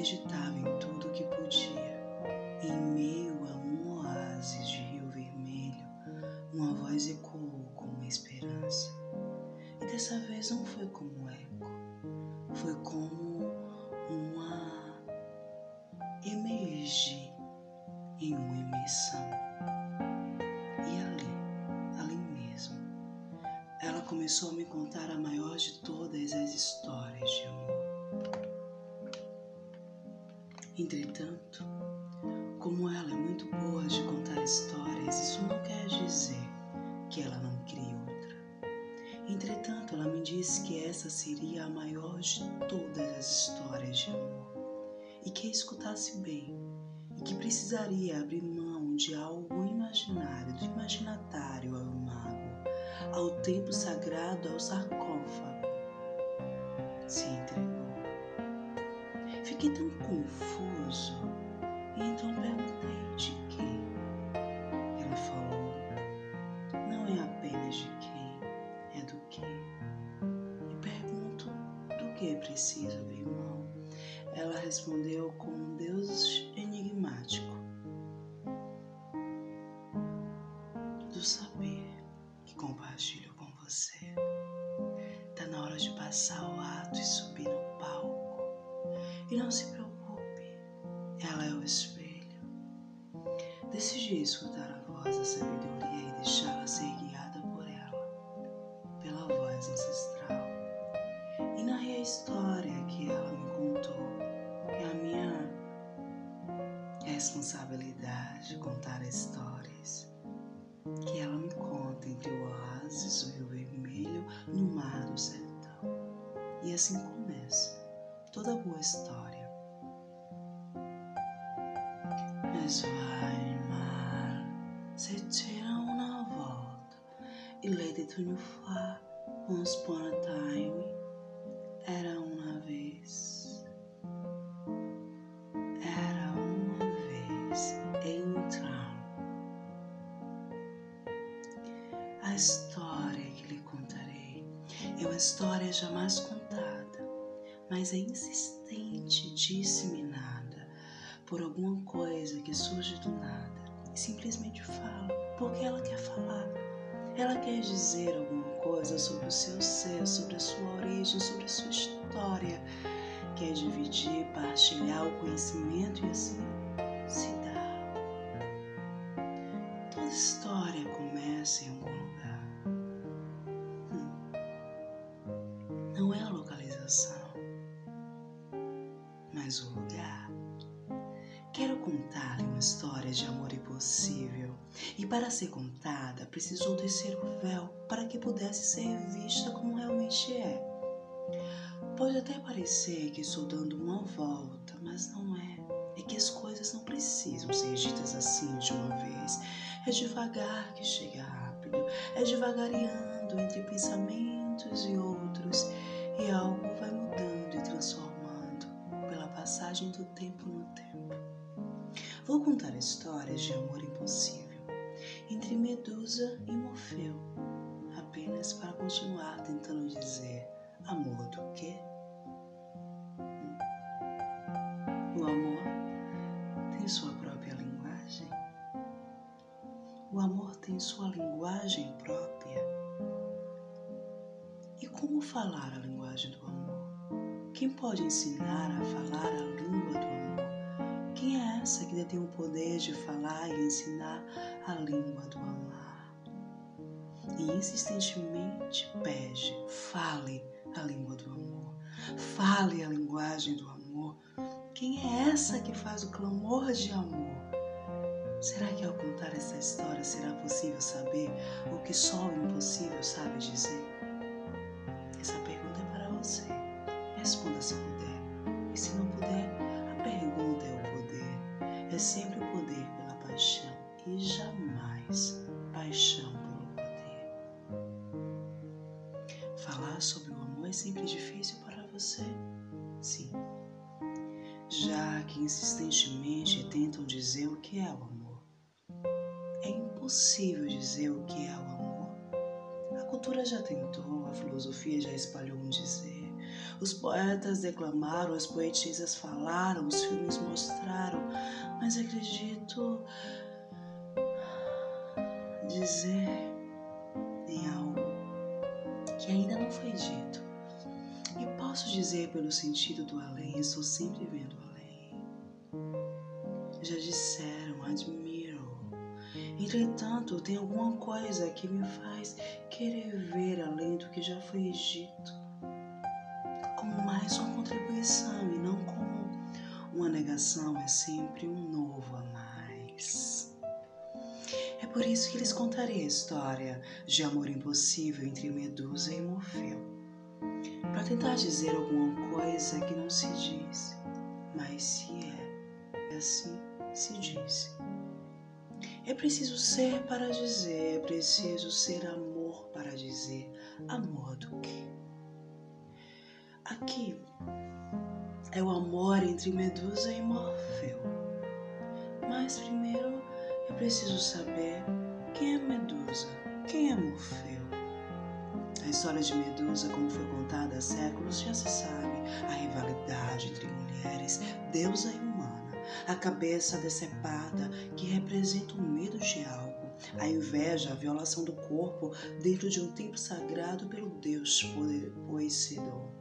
acreditava em tudo que podia. Em meio a um oásis de rio vermelho, uma voz ecoou com uma esperança. E dessa vez não foi como eco, foi como uma emergir em uma imersão. E ali, ali mesmo, ela começou a me contar a maior de todas as histórias de amor. Entretanto, como ela é muito boa de contar histórias, isso não quer dizer que ela não crie outra. Entretanto, ela me disse que essa seria a maior de todas as histórias de amor e que escutasse bem e que precisaria abrir mão de algo imaginário, do imaginatário ao mago, ao tempo sagrado, ao sarcófago. Se. Fiquei tão confuso e então perguntei de quem. Ela falou: não é apenas de quem, é do que. E pergunto: do que preciso abrir mão? Ela respondeu com um Deus enigmático: Decidi escutar a voz da sabedoria e deixá-la ser guiada por ela, pela voz ancestral. E narrei a história que ela me contou. É a minha responsabilidade contar histórias que ela me conta entre o oásis, o rio vermelho, no mar do sertão. E assim começa toda boa história. Mas vai, e lady far, once upon a time, era uma vez. Era uma vez, então. A história que lhe contarei é uma história jamais contada, mas é insistente, disseminada por alguma coisa que surge do nada e simplesmente fala porque ela quer. Ela quer dizer alguma coisa sobre o seu ser, sobre a sua origem, sobre a sua história. Quer dividir, partilhar o conhecimento e assim se dá. Toda história começa em algum lugar. Hum. Não é a localização, mas o lugar. Quero contar-lhe uma história de amor impossível, e para ser contada precisou descer o véu para que pudesse ser vista como realmente é. Pode até parecer que estou dando uma volta, mas não é. É que as coisas não precisam ser ditas assim de uma vez. É devagar que chega rápido, é devagariando entre pensamentos e outros, e algo vai mudando e transformando pela passagem do tempo no tempo. Vou contar histórias de amor impossível Medusa e Morfeu, apenas para continuar tentando dizer amor do quê? O amor tem sua própria linguagem. O amor tem sua linguagem própria. E como falar a linguagem do amor? Quem pode ensinar a falar a língua do amor? Quem é essa que detém o poder de falar e ensinar a língua do amar? Insistentemente pede: fale a língua do amor, fale a linguagem do amor. Quem é essa que faz o clamor de amor? Será que ao contar essa história será possível saber o que só o impossível sabe dizer? Que é o amor. É impossível dizer o que é o amor. A cultura já tentou, a filosofia já espalhou um dizer. Os poetas declamaram, as poetisas falaram, os filmes mostraram, mas acredito dizer em algo que ainda não foi dito. E posso dizer pelo sentido do além, estou sempre vendo além. Admiro. Entretanto, tem alguma coisa que me faz querer ver além do que já foi dito, como mais uma contribuição e não como uma negação, é sempre um novo a mais. É por isso que lhes contarei a história de amor impossível entre Medusa e Morfeu para tentar dizer alguma coisa que não se diz, mas se é, assim se diz. É preciso ser para dizer, é preciso ser amor para dizer. Amor do quê? Aqui é o amor entre Medusa e Morfeu. Mas primeiro é preciso saber quem é Medusa, quem é Morfeu. A história de Medusa, como foi contada há séculos, já se sabe. A rivalidade entre mulheres, deusa e. A cabeça decepada, que representa o medo de algo. A inveja, a violação do corpo dentro de um templo sagrado pelo deus Poseidon.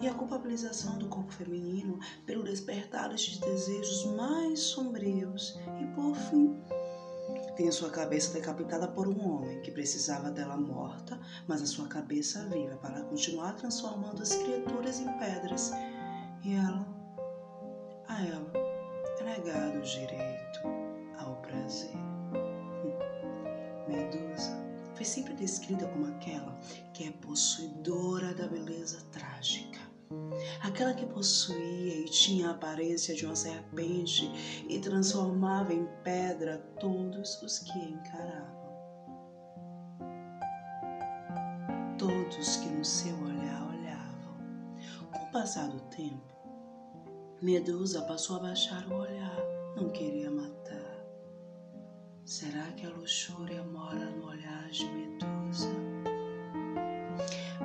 E a culpabilização do corpo feminino pelo despertar de desejos mais sombrios. E por fim, tem a sua cabeça decapitada por um homem que precisava dela morta, mas a sua cabeça viva para continuar transformando as criaturas em pedras. E ela, a ela, é negado o direito ao prazer. Medusa foi sempre descrita como aquela que é possuidora da beleza trágica aquela que possuía e tinha a aparência de uma serpente e transformava em pedra todos os que encaravam. Todos que no seu olhar olhavam. Com o passar do tempo, Medusa passou a baixar o olhar, não queria matar. Será que a luxúria mora no olhar de Medusa?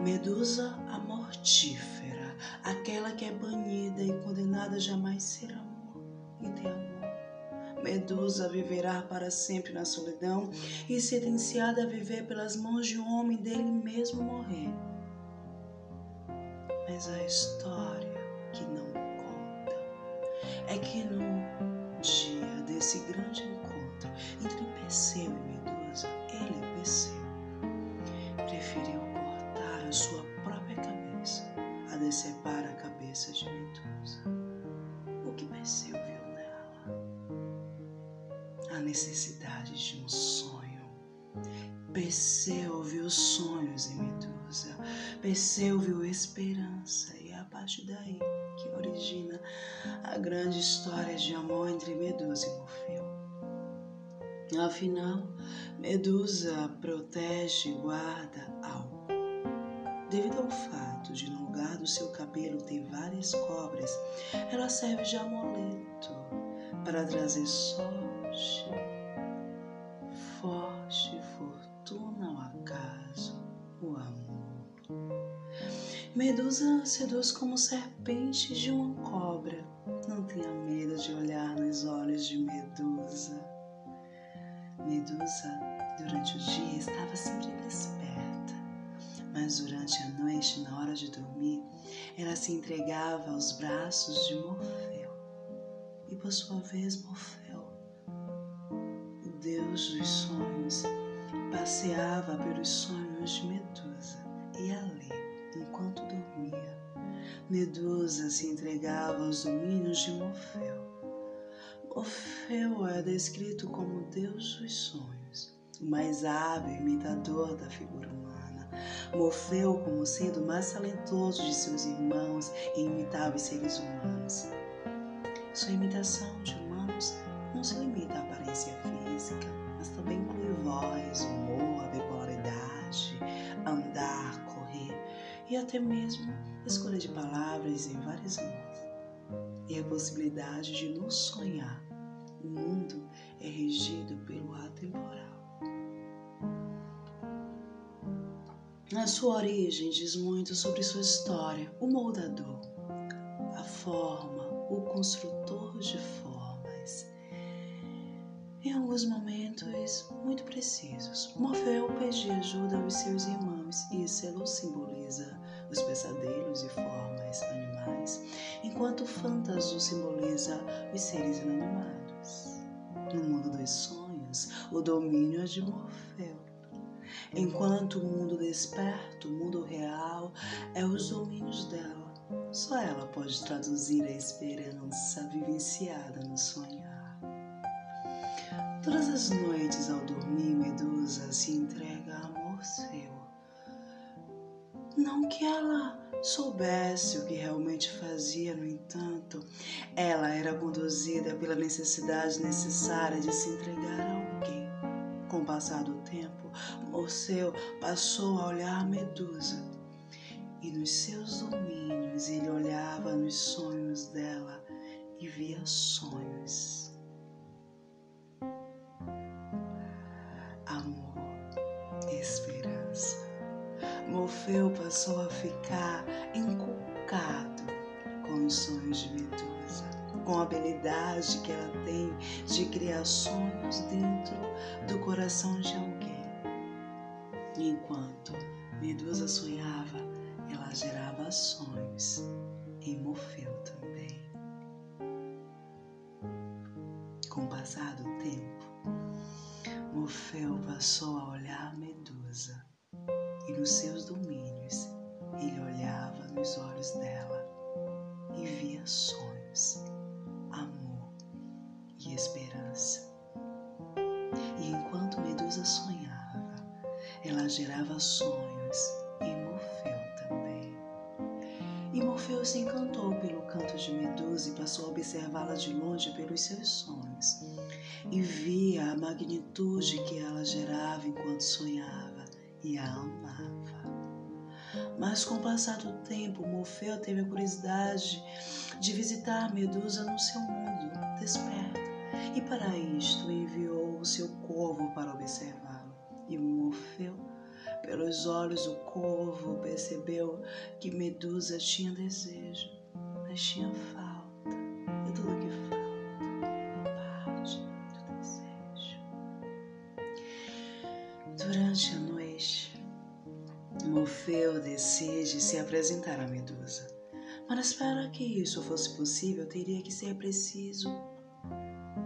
Medusa a mortífera aquela que é banida e condenada jamais ser amor e ter amor. Medusa viverá para sempre na solidão e sentenciada a viver pelas mãos de um homem dele mesmo morrer. Mas a história que não é que no dia desse grande encontro entre Perseu e Medusa, ele, Perseu, preferiu cortar a sua própria cabeça a decepar cabeça de Medusa. O que Perseu viu nela? A necessidade de um sonho. Perseu viu sonhos em Medusa. Perseu viu esperança e é a partir daí que origina a grande história de amor entre Medusa e Morfeu. Afinal, Medusa protege e guarda algo. Devido ao fato de no lugar do seu cabelo ter várias cobras, ela serve de amuleto para trazer sorte, forte fortuna ao acaso, o amor. Medusa seduz como serpente de uma cobra. De olhar nos olhos de Medusa. Medusa, durante o dia, estava sempre desperta mas durante a noite, na hora de dormir, ela se entregava aos braços de Morfeu. E por sua vez, Morfeu, o deus dos sonhos, passeava pelos sonhos de Medusa e ali, enquanto dormia, Medusa se entregava aos domínios de Morfeu. Morfeu é descrito como deus dos sonhos, o mais hábil imitador da figura humana Morfeu como sendo mais talentoso de seus irmãos e imitáveis seres humanos. Sua imitação de humanos não se limita à aparência física, mas também inclui voz, humor, a bipolaridade, andar, correr e até mesmo escolha de palavras em várias mãos. E a possibilidade de nos sonhar. O mundo é regido pelo atemporal. Na sua origem diz muito sobre sua história, o moldador, a forma, o construtor de formas. Em alguns momentos muito precisos, Morfeu pede ajuda aos seus irmãos e Selo simboliza os pesadelos e formas animais, enquanto Fantaso simboliza os seres inanimados. No mundo dos sonhos, o domínio é de Morfeu enquanto o mundo desperto, o mundo real, é os domínios dela. Só ela pode traduzir a esperança vivenciada no sonhar. Todas as noites ao dormir, Medusa se entrega a amor seu. Não que ela soubesse o que realmente fazia, no entanto, ela era conduzida pela necessidade necessária de se entregar a alguém. Com o passar do tempo, Morceu passou a olhar Medusa e nos seus domínios ele olhava nos sonhos dela e via sonhos. Morfeu passou a ficar encucado com os sonhos de Medusa, com a habilidade que ela tem de criar sonhos dentro do coração de alguém. Enquanto Medusa sonhava, ela gerava sonhos em Morfeu também. Com o passar do tempo, Morfeu passou a olhar Medusa e nos seus domínios nos olhos dela e via sonhos, amor e esperança. E enquanto Medusa sonhava, ela gerava sonhos e Morfeu também. E Morfeu se encantou pelo canto de Medusa e passou a observá-la de longe pelos seus sonhos. E via a magnitude que ela gerava enquanto sonhava e a amava. Mas com o passar do tempo, Morfeu teve a curiosidade de visitar Medusa no seu mundo desperto. E para isto enviou o seu corvo para observá-lo. E Morfeu, pelos olhos do corvo, percebeu que Medusa tinha desejo, mas tinha falta. E tudo que falta Morfeu decide se apresentar a Medusa. Mas para que isso fosse possível, teria que ser preciso,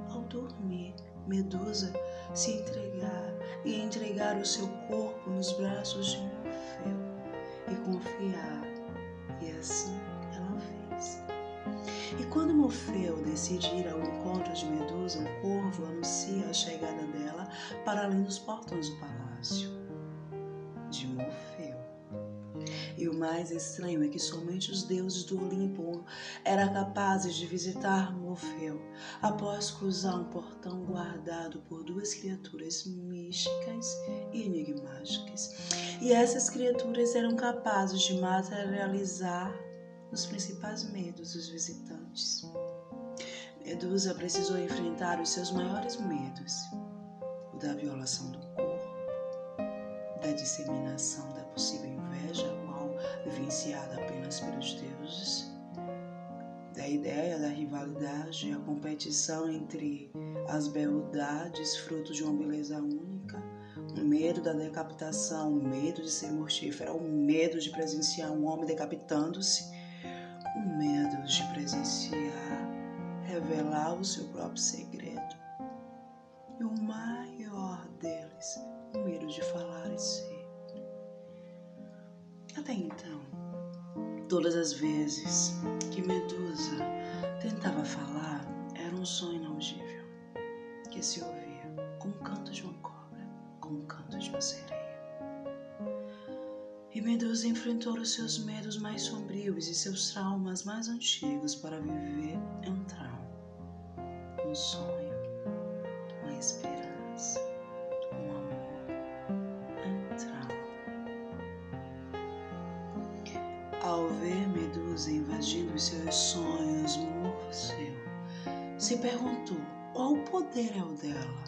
ao dormir, Medusa se entregar e entregar o seu corpo nos braços de Morfeu e confiar. E assim ela fez. E quando Morfeu decide ir ao encontro de Medusa, o corvo anuncia a chegada dela para além dos portões do palácio de Morfeu. Mais estranho é que somente os deuses do Olimpo eram capazes de visitar Morfeu após cruzar um portão guardado por duas criaturas místicas e enigmáticas. E essas criaturas eram capazes de materializar os principais medos dos visitantes. Medusa precisou enfrentar os seus maiores medos: o da violação do corpo, da disseminação da possível vivenciada apenas pelos deuses, da ideia da rivalidade, a competição entre as beldades, fruto de uma beleza única, o medo da decapitação, o medo de ser mortífera, o medo de presenciar um homem decapitando-se, o medo de presenciar, revelar o seu próprio segredo. E o maior deles, o medo de falar. Até então, todas as vezes que Medusa tentava falar, era um sonho inaudível que se ouvia como o canto de uma cobra, como o canto de uma sereia. E Medusa enfrentou os seus medos mais sombrios e seus traumas mais antigos para viver um trauma, um sonho, uma esperança, Medusa invadindo os seus sonhos, Morfeu se perguntou qual poder é o dela.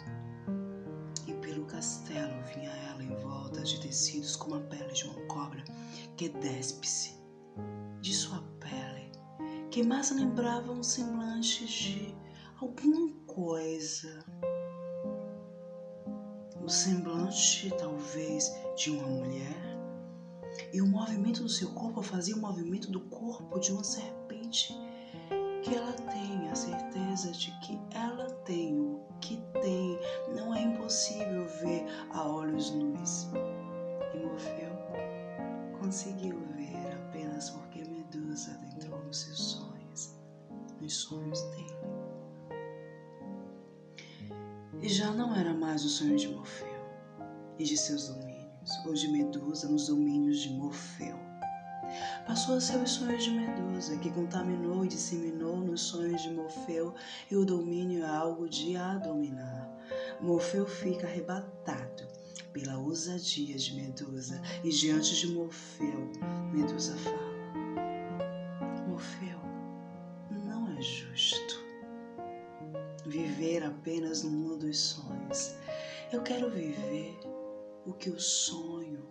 E pelo castelo vinha ela em volta de tecidos como a pele de uma cobra que despe-se de sua pele, que mais lembravam semblantes de alguma coisa. O semblante, talvez, de uma mulher. E o movimento do seu corpo fazia o movimento do corpo de uma serpente que ela tem a certeza de que ela tem o que tem, não é impossível ver a olhos nus. E Morfeu conseguiu ver apenas porque Medusa adentrou nos seus sonhos, nos sonhos dele. E já não era mais o sonho de Morfeu e de seus domínios, ou de Medusa nos domínios de Morfeu Passou a ser os sonhos de Medusa, que contaminou e disseminou nos sonhos de Morfeu, e o domínio é algo de a dominar. Morfeu fica arrebatado pela ousadia de Medusa, e diante de Morfeu, Medusa fala: Morfeu, não é justo viver apenas no mundo dos sonhos. Eu quero viver o que o sonho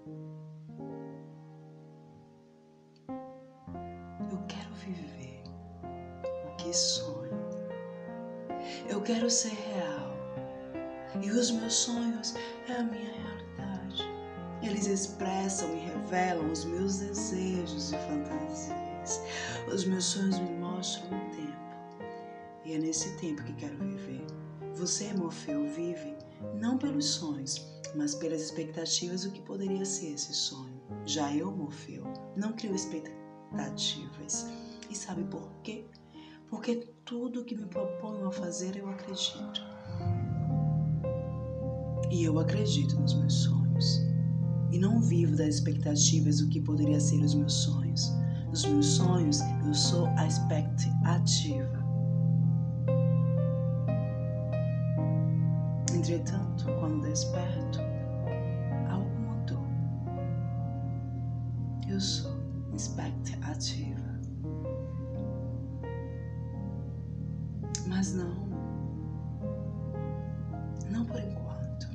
que sonho. Eu quero ser real. E os meus sonhos é a minha realidade. Eles expressam e revelam os meus desejos e fantasias. Os meus sonhos me mostram o tempo. E é nesse tempo que quero viver. Você, Morfeu, vive não pelos sonhos, mas pelas expectativas do que poderia ser esse sonho. Já eu, Morfeu, não crio expectativas. E sabe por quê? porque tudo que me proponho a fazer eu acredito. E eu acredito nos meus sonhos. E não vivo das expectativas do que poderia ser os meus sonhos. Nos meus sonhos, eu sou a expectativa. Entretanto, quando desperto, Eu sou expectativa. Mas não. Não por enquanto.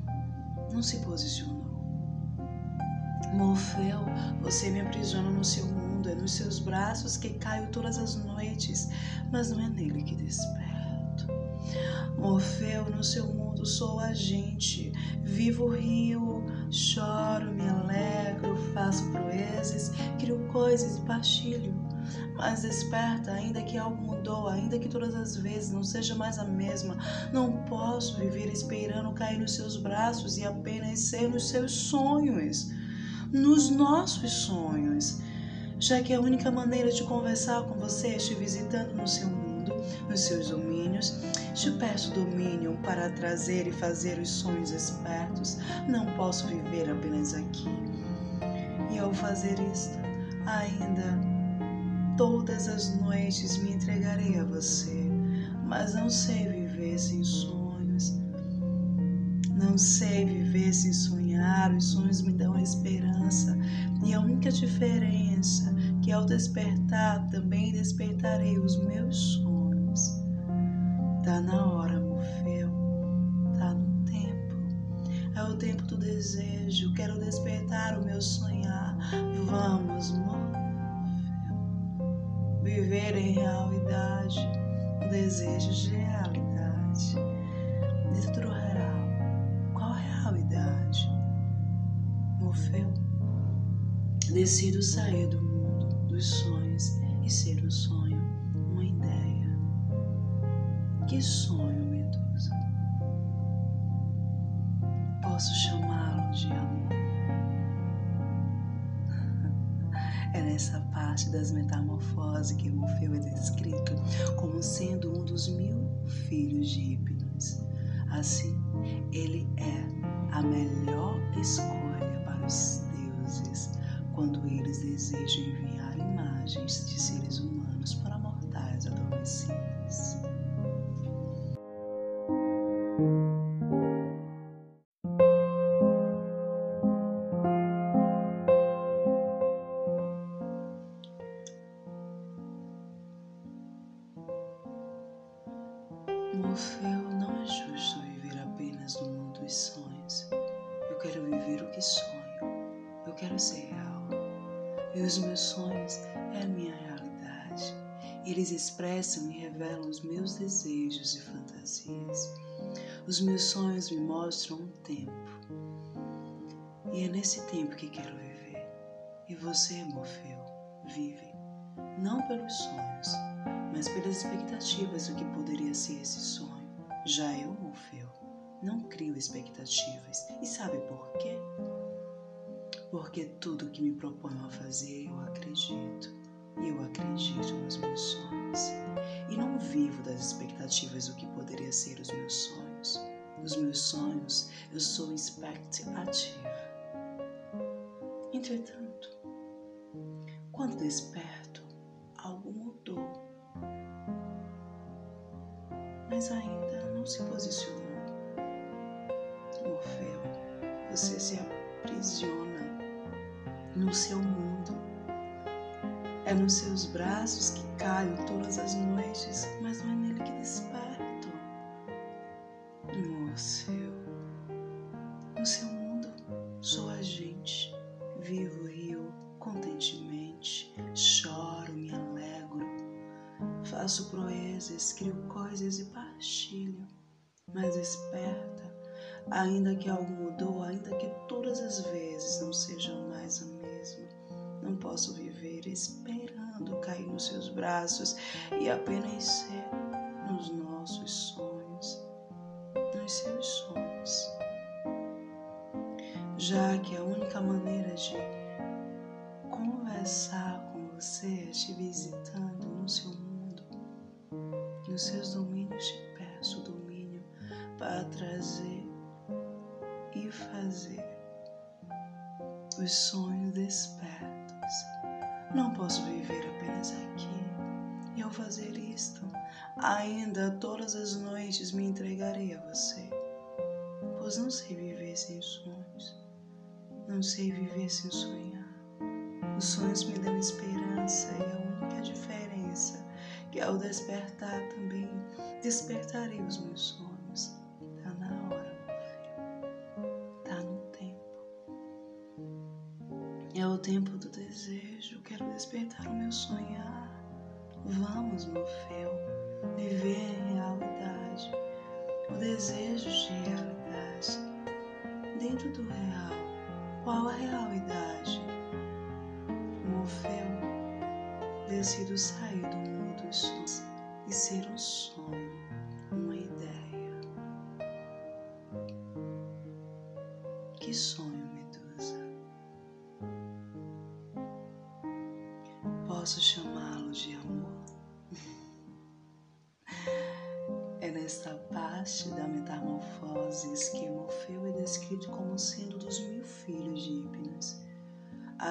Não se posicionou. Morfeu, você me aprisiona no seu mundo, é nos seus braços que caio todas as noites, mas não é nele que desperto. Morfeu, no seu mundo sou agente, vivo, rio, choro, me alegro, faço proezas, crio coisas e partilho mas desperta, ainda que algo mudou, ainda que todas as vezes não seja mais a mesma. Não posso viver esperando cair nos seus braços e apenas ser nos seus sonhos, nos nossos sonhos. Já que a única maneira de conversar com você é te visitando no seu mundo, nos seus domínios, te peço domínio para trazer e fazer os sonhos espertos. Não posso viver apenas aqui. E ao fazer isto, ainda Todas as noites me entregarei a você, mas não sei viver sem sonhos. Não sei viver sem sonhar, os sonhos me dão esperança. E a única diferença é que ao despertar também despertarei os meus sonhos. Tá na hora, Morfeu. O tempo do desejo. Quero despertar o meu sonhar. Vamos, Morfeu viver em realidade, o desejo de realidade. Dentro do real, qual é realidade? Morfeu, decido sair do mundo dos sonhos e ser um sonho, uma ideia. Que sonho, É nessa parte das metamorfoses que Morfeu é descrito como sendo um dos mil filhos de Hipnos. Assim, ele é a melhor escolha para os deuses quando eles desejam enviar imagens de seres humanos para mortais adormecidos. Eles expressam e revelam os meus desejos e fantasias. Os meus sonhos me mostram um tempo. E é nesse tempo que quero viver. E você, Morfeu, vive não pelos sonhos, mas pelas expectativas do que poderia ser esse sonho. Já eu, Morfeu, não crio expectativas. E sabe por quê? Porque tudo que me proponho a fazer eu acredito. Eu acredito nos meus sonhos. E não vivo das expectativas do que poderia ser os meus sonhos. Os meus sonhos, eu sou expectativa. Entretanto, quando desperto, algo mudou. Mas ainda não se posicionou. Morfeu, você se aprisiona no seu mundo. É nos seus braços que caio todas as noites, mas não é nele que desperto. Já que a única maneira de sem sonhar. Os sonhos me dão esperança e a única diferença que ao despertar também despertarei os meus sonhos. É o tempo do desejo, quero despertar o meu sonhar. Vamos, Morfeu, viver a realidade, o desejo de realidade. Dentro do real, qual a realidade? Morfeu, decido sair do mundo dos sonhos e ser um sonho, uma ideia. Que sonho? posso chamá-lo de amor. É nesta parte da metamorfose que Morfeu é descrito como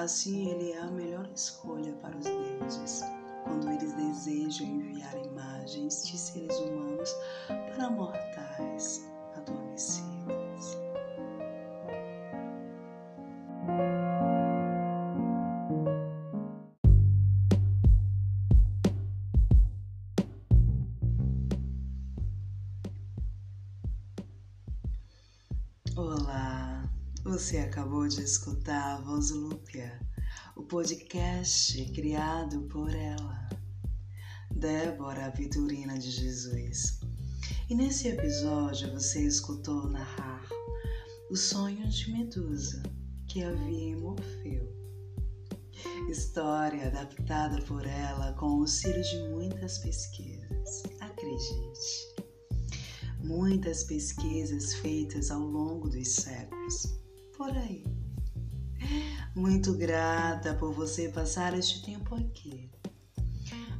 Assim, ele é a melhor escolha para os deuses, quando eles desejam enviar imagens de seres humanos para mortais você acabou de escutar a Voz Lúpia, o podcast criado por ela, Débora Vitorina de Jesus. E nesse episódio você escutou narrar os sonhos de Medusa que havia em Morfeu. História adaptada por ela com o auxílio de muitas pesquisas, acredite muitas pesquisas feitas ao longo dos séculos. Por aí. Muito grata por você passar este tempo aqui.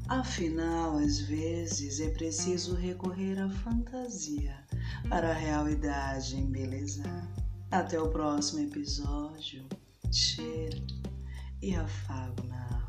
Afinal, às vezes é preciso recorrer à fantasia para a realidade embelezar. Até o próximo episódio. Cheiro e afago na alma.